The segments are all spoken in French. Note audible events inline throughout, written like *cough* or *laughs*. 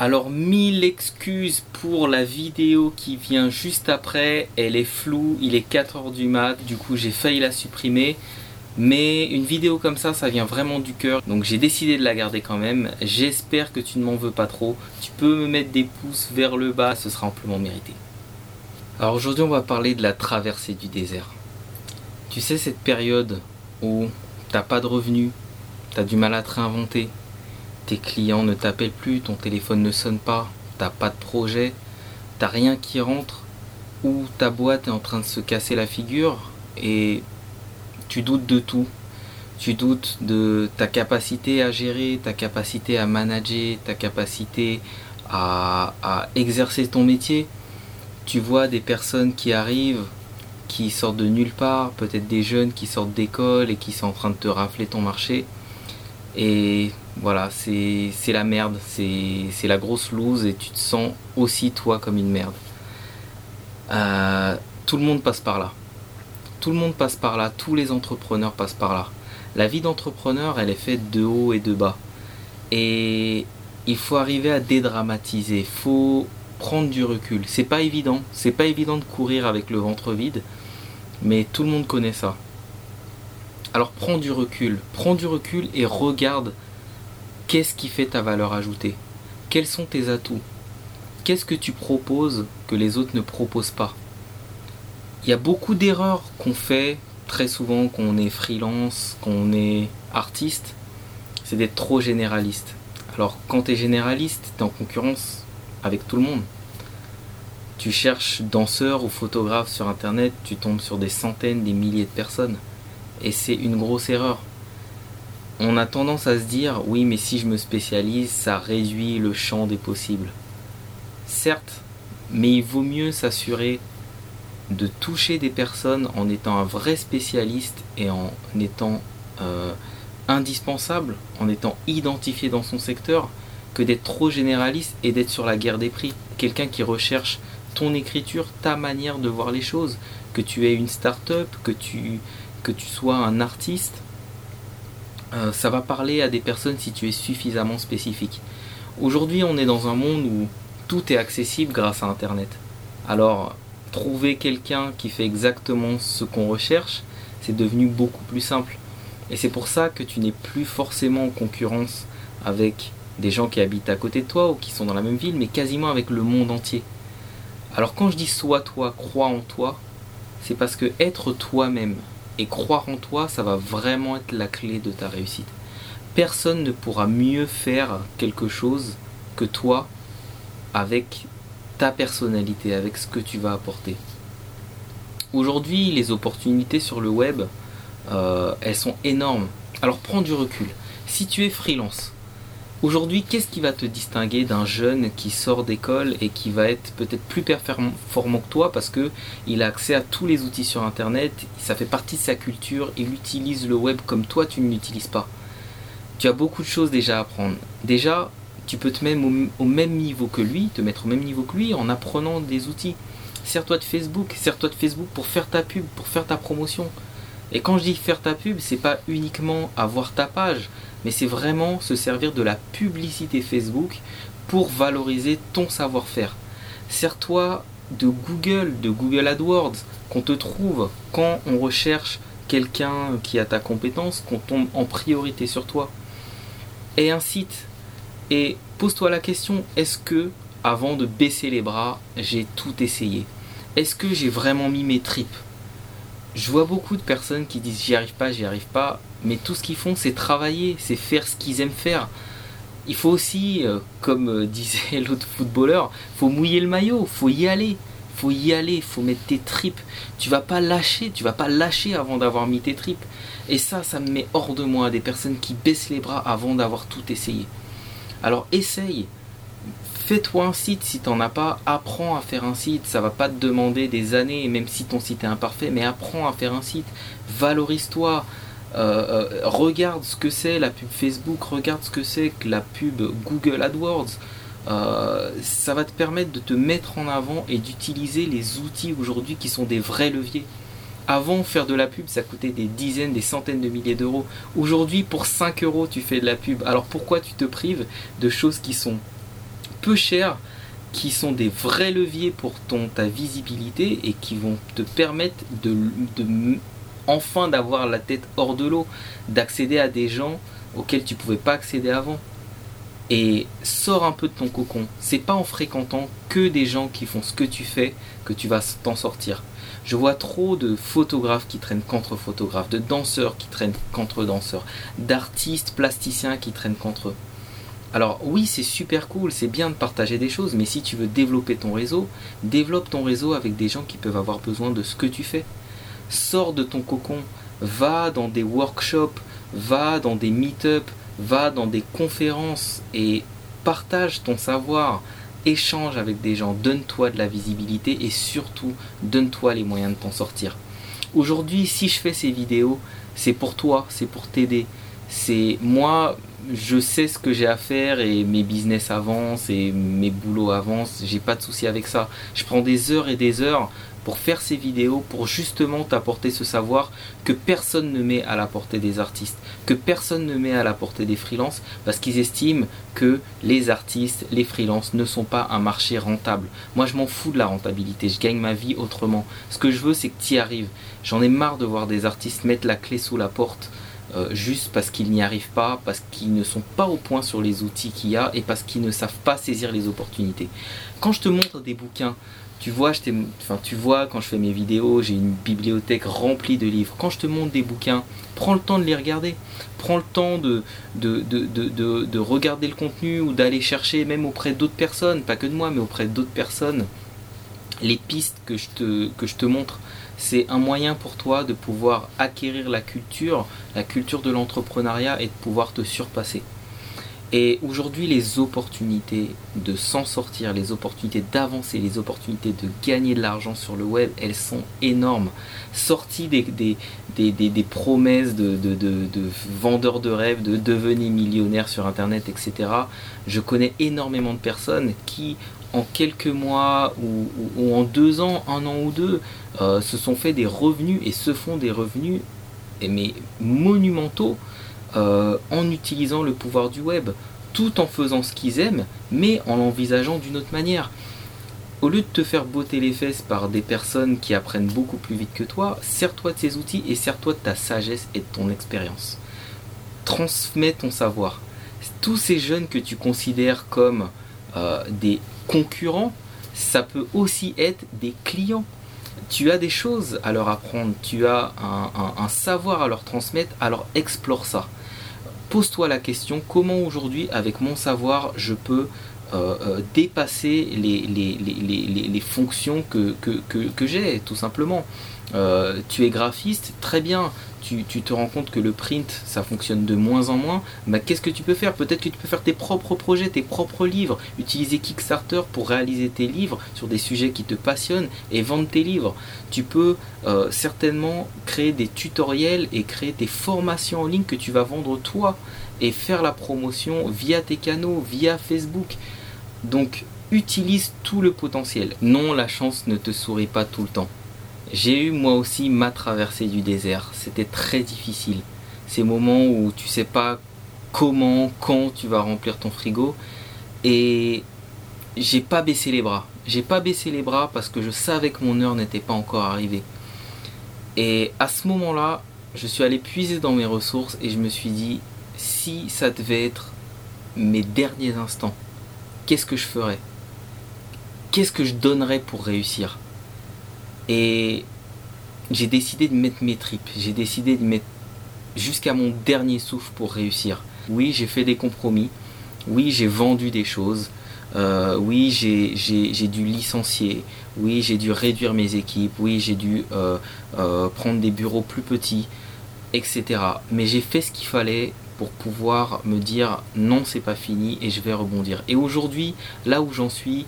Alors mille excuses pour la vidéo qui vient juste après, elle est floue, il est 4h du mat, du coup j'ai failli la supprimer. Mais une vidéo comme ça, ça vient vraiment du cœur. Donc j'ai décidé de la garder quand même. J'espère que tu ne m'en veux pas trop. Tu peux me mettre des pouces vers le bas, ce sera amplement mérité. Alors aujourd'hui on va parler de la traversée du désert. Tu sais cette période où t'as pas de revenus, t'as du mal à te réinventer, tes clients ne t'appellent plus, ton téléphone ne sonne pas, t'as pas de projet, t'as rien qui rentre, ou ta boîte est en train de se casser la figure et tu doutes de tout. Tu doutes de ta capacité à gérer, ta capacité à manager, ta capacité à, exercer ton métier. Tu vois des personnes qui arrivent, qui sortent de nulle part, peut-être des jeunes qui sortent d'école et qui sont en train de te rafler ton marché. Et voilà, c'est la merde, c'est la grosse loose et tu te sens aussi toi comme une merde. Euh, tout le monde passe par là. Tout le monde passe par là, tous les entrepreneurs passent par là. La vie d'entrepreneur, elle est faite de haut et de bas. Et il faut arriver à dédramatiser, il faut prendre du recul. C'est pas évident, c'est pas évident de courir avec le ventre vide, mais tout le monde connaît ça. Alors prends du recul, prends du recul et regarde qu'est-ce qui fait ta valeur ajoutée? Quels sont tes atouts? Qu'est-ce que tu proposes que les autres ne proposent pas? Il y a beaucoup d'erreurs qu'on fait très souvent quand on est freelance, quand on est artiste, c'est d'être trop généraliste. Alors quand tu es généraliste, tu es en concurrence avec tout le monde. Tu cherches danseurs ou photographes sur internet, tu tombes sur des centaines, des milliers de personnes. Et c'est une grosse erreur on a tendance à se dire oui mais si je me spécialise ça réduit le champ des possibles. Certes, mais il vaut mieux s'assurer de toucher des personnes en étant un vrai spécialiste et en étant euh, indispensable, en étant identifié dans son secteur, que d'être trop généraliste et d'être sur la guerre des prix. Quelqu'un qui recherche ton écriture, ta manière de voir les choses, que tu aies une start-up, que tu, que tu sois un artiste, euh, ça va parler à des personnes si tu es suffisamment spécifique. Aujourd'hui, on est dans un monde où tout est accessible grâce à Internet. Alors, trouver quelqu'un qui fait exactement ce qu'on recherche, c'est devenu beaucoup plus simple. Et c'est pour ça que tu n'es plus forcément en concurrence avec des gens qui habitent à côté de toi ou qui sont dans la même ville, mais quasiment avec le monde entier. Alors quand je dis sois toi, crois en toi, c'est parce que être toi-même, et croire en toi, ça va vraiment être la clé de ta réussite. Personne ne pourra mieux faire quelque chose que toi avec ta personnalité, avec ce que tu vas apporter. Aujourd'hui, les opportunités sur le web, euh, elles sont énormes. Alors prends du recul. Si tu es freelance, Aujourd'hui, qu'est-ce qui va te distinguer d'un jeune qui sort d'école et qui va être peut-être plus performant que toi parce que il a accès à tous les outils sur internet, ça fait partie de sa culture, il utilise le web comme toi tu ne l'utilises pas. Tu as beaucoup de choses déjà à apprendre. Déjà, tu peux te mettre au, même niveau que lui, te mettre au même niveau que lui en apprenant des outils. Sers-toi de Facebook, sers-toi de Facebook pour faire ta pub, pour faire ta promotion. Et quand je dis faire ta pub, c'est pas uniquement avoir ta page, mais c'est vraiment se servir de la publicité Facebook pour valoriser ton savoir-faire. Sers-toi de Google, de Google AdWords, qu'on te trouve quand on recherche quelqu'un qui a ta compétence, qu'on tombe en priorité sur toi. Et un site. Et pose-toi la question, est-ce que, avant de baisser les bras, j'ai tout essayé? Est-ce que j'ai vraiment mis mes tripes? Je vois beaucoup de personnes qui disent j'y arrive pas, j'y arrive pas, mais tout ce qu'ils font c'est travailler, c'est faire ce qu'ils aiment faire. Il faut aussi, euh, comme euh, *laughs* disait l'autre footballeur, faut mouiller le maillot, faut y aller, faut y aller, faut mettre tes tripes. Tu vas pas lâcher, tu vas pas lâcher avant d'avoir mis tes tripes. Et ça, ça me met hors de moi des personnes qui baissent les bras avant d'avoir tout essayé. Alors essaye, fais-toi un site si tu n'en as pas, apprends à faire un site, ça va pas te demander des années, même si ton site est imparfait, mais apprends à faire un site, valorise-toi, euh, euh, regarde ce que c'est la pub Facebook, regarde ce que c'est la pub Google AdWords. Euh, ça va te permettre de te mettre en avant et d'utiliser les outils aujourd'hui qui sont des vrais leviers. Avant, faire de la pub, ça coûtait des dizaines, des centaines de milliers d'euros. Aujourd'hui, pour 5 euros, tu fais de la pub. Alors pourquoi tu te prives de choses qui sont peu chers qui sont des vrais leviers pour ton, ta visibilité et qui vont te permettre de, enfin d'avoir la tête hors de l'eau, d'accéder à des gens auxquels tu pouvais pas accéder avant. Et sors un peu de ton cocon. C'est pas en fréquentant que des gens qui font ce que tu fais que tu vas t'en sortir. Je vois trop de photographes qui traînent contre photographes, de danseurs qui traînent contre danseurs, d'artistes plasticiens qui traînent contre. Alors oui, c'est super cool, c'est bien de partager des choses, mais si tu veux développer ton réseau, développe ton réseau avec des gens qui peuvent avoir besoin de ce que tu fais. Sors de ton cocon, va dans des workshops, va dans des meet-up, va dans des conférences et partage ton savoir, échange avec des gens, donne-toi de la visibilité et surtout donne-toi les moyens de t'en sortir. Aujourd'hui, si je fais ces vidéos, c'est pour toi, c'est pour t'aider. C'est moi, je sais ce que j'ai à faire et mes business avancent et mes boulots avancent. J'ai pas de souci avec ça. Je prends des heures et des heures pour faire ces vidéos, pour justement t'apporter ce savoir que personne ne met à la portée des artistes, que personne ne met à la portée des freelances, parce qu'ils estiment que les artistes, les freelances ne sont pas un marché rentable. Moi je m'en fous de la rentabilité, je gagne ma vie autrement. Ce que je veux c'est que tu y arrives. J'en ai marre de voir des artistes mettre la clé sous la porte euh, juste parce qu'ils n'y arrivent pas, parce qu'ils ne sont pas au point sur les outils qu'il y a et parce qu'ils ne savent pas saisir les opportunités. Quand je te montre des bouquins, tu vois, quand je fais mes vidéos, j'ai une bibliothèque remplie de livres. Quand je te montre des bouquins, prends le temps de les regarder. Prends le temps de regarder le contenu ou d'aller chercher, même auprès d'autres personnes, pas que de moi, mais auprès d'autres personnes, les pistes que je te, montre c'est un moyen pour toi de pouvoir acquérir la culture, la culture de l'entrepreneuriat et de pouvoir te surpasser. Et aujourd'hui, les opportunités de s'en sortir, les opportunités d'avancer, les opportunités de gagner de l'argent sur le web, elles sont énormes. Sorties des, des, promesses de, vendeurs de rêves, de devenir millionnaire sur Internet, etc. Je connais énormément de personnes qui, en quelques mois ou, en deux ans, un an ou deux, euh, se sont fait des revenus et se font des revenus mais monumentaux euh, en utilisant le pouvoir du web, tout en faisant ce qu'ils aiment, mais en l'envisageant d'une autre manière. Au lieu de te faire botter les fesses par des personnes qui apprennent beaucoup plus vite que toi, sers-toi de ces outils et sers-toi de ta sagesse et de ton expérience. Transmets ton savoir. Tous ces jeunes que tu considères comme euh, des concurrents, ça peut aussi être des clients. Tu as des choses à leur apprendre, tu as un, savoir à leur transmettre, alors explore ça. Pose-toi la question, comment aujourd'hui, avec mon savoir, je peux euh, euh, dépasser les, fonctions que j'ai, tout simplement? Euh, tu es graphiste, très bien, tu, te rends compte que le print, ça fonctionne de moins en moins, mais qu'est-ce que tu peux faire? Peut-être que tu peux faire tes propres projets, tes propres livres, utiliser Kickstarter pour réaliser tes livres sur des sujets qui te passionnent et vendre tes livres. Tu peux euh, certainement créer des tutoriels et créer des formations en ligne que tu vas vendre toi et faire la promotion via tes canaux, via Facebook. Donc utilise tout le potentiel. Non, la chance ne te sourit pas tout le temps. J'ai eu moi aussi ma traversée du désert. C'était très difficile. Ces moments où tu sais pas comment, quand tu vas remplir ton frigo. Et j'ai pas baissé les bras. J'ai pas baissé les bras parce que je savais que mon heure n'était pas encore arrivée. Et à ce moment-là, je suis allé puiser dans mes ressources et je me suis dit, si ça devait être mes derniers instants, qu'est-ce que je ferais? Qu'est-ce que je donnerais pour réussir? Et j'ai décidé de mettre mes tripes. J'ai décidé de mettre jusqu'à mon dernier souffle pour réussir. Oui, j'ai fait des compromis. Oui, j'ai vendu des choses. Euh, oui, j'ai dû licencier. Oui, j'ai dû réduire mes équipes. Oui, j'ai dû euh, euh, prendre des bureaux plus petits, etc. Mais j'ai fait ce qu'il fallait pour pouvoir me dire non, c'est pas fini et je vais rebondir. Et aujourd'hui, là où j'en suis,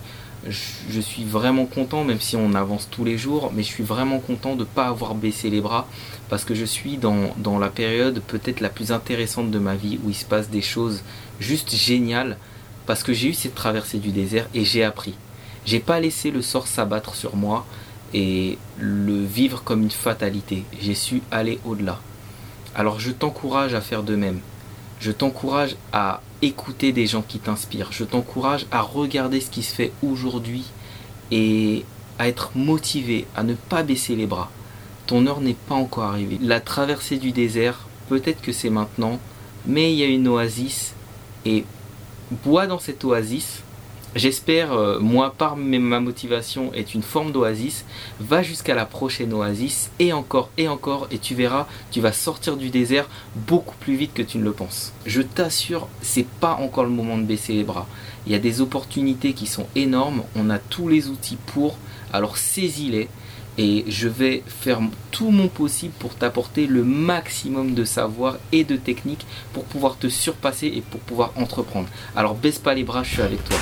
je, suis vraiment content, même si on avance tous les jours, mais je suis vraiment content de ne pas avoir baissé les bras parce que je suis dans, dans la période peut-être la plus intéressante de ma vie où il se passe des choses juste géniales parce que j'ai eu cette traversée du désert et j'ai appris. J'ai pas laissé le sort s'abattre sur moi et le vivre comme une fatalité. J'ai su aller au-delà. Alors je t'encourage à faire de même. Je t'encourage à écouter des gens qui t'inspirent. Je t'encourage à regarder ce qui se fait aujourd'hui et à être motivé, à ne pas baisser les bras. Ton heure n'est pas encore arrivée. La traversée du désert, peut-être que c'est maintenant, mais il y a une oasis et bois dans cette oasis. J'espère, euh, moi, par ma motivation, est une forme d'oasis. Va jusqu'à la prochaine oasis et encore et encore, et tu verras, tu vas sortir du désert beaucoup plus vite que tu ne le penses. Je t'assure, c'est pas encore le moment de baisser les bras. Il y a des opportunités qui sont énormes. On a tous les outils pour. Alors saisis-les et je vais faire tout mon possible pour t'apporter le maximum de savoir et de techniques pour pouvoir te surpasser et pour pouvoir entreprendre. Alors baisse pas les bras, je suis avec toi.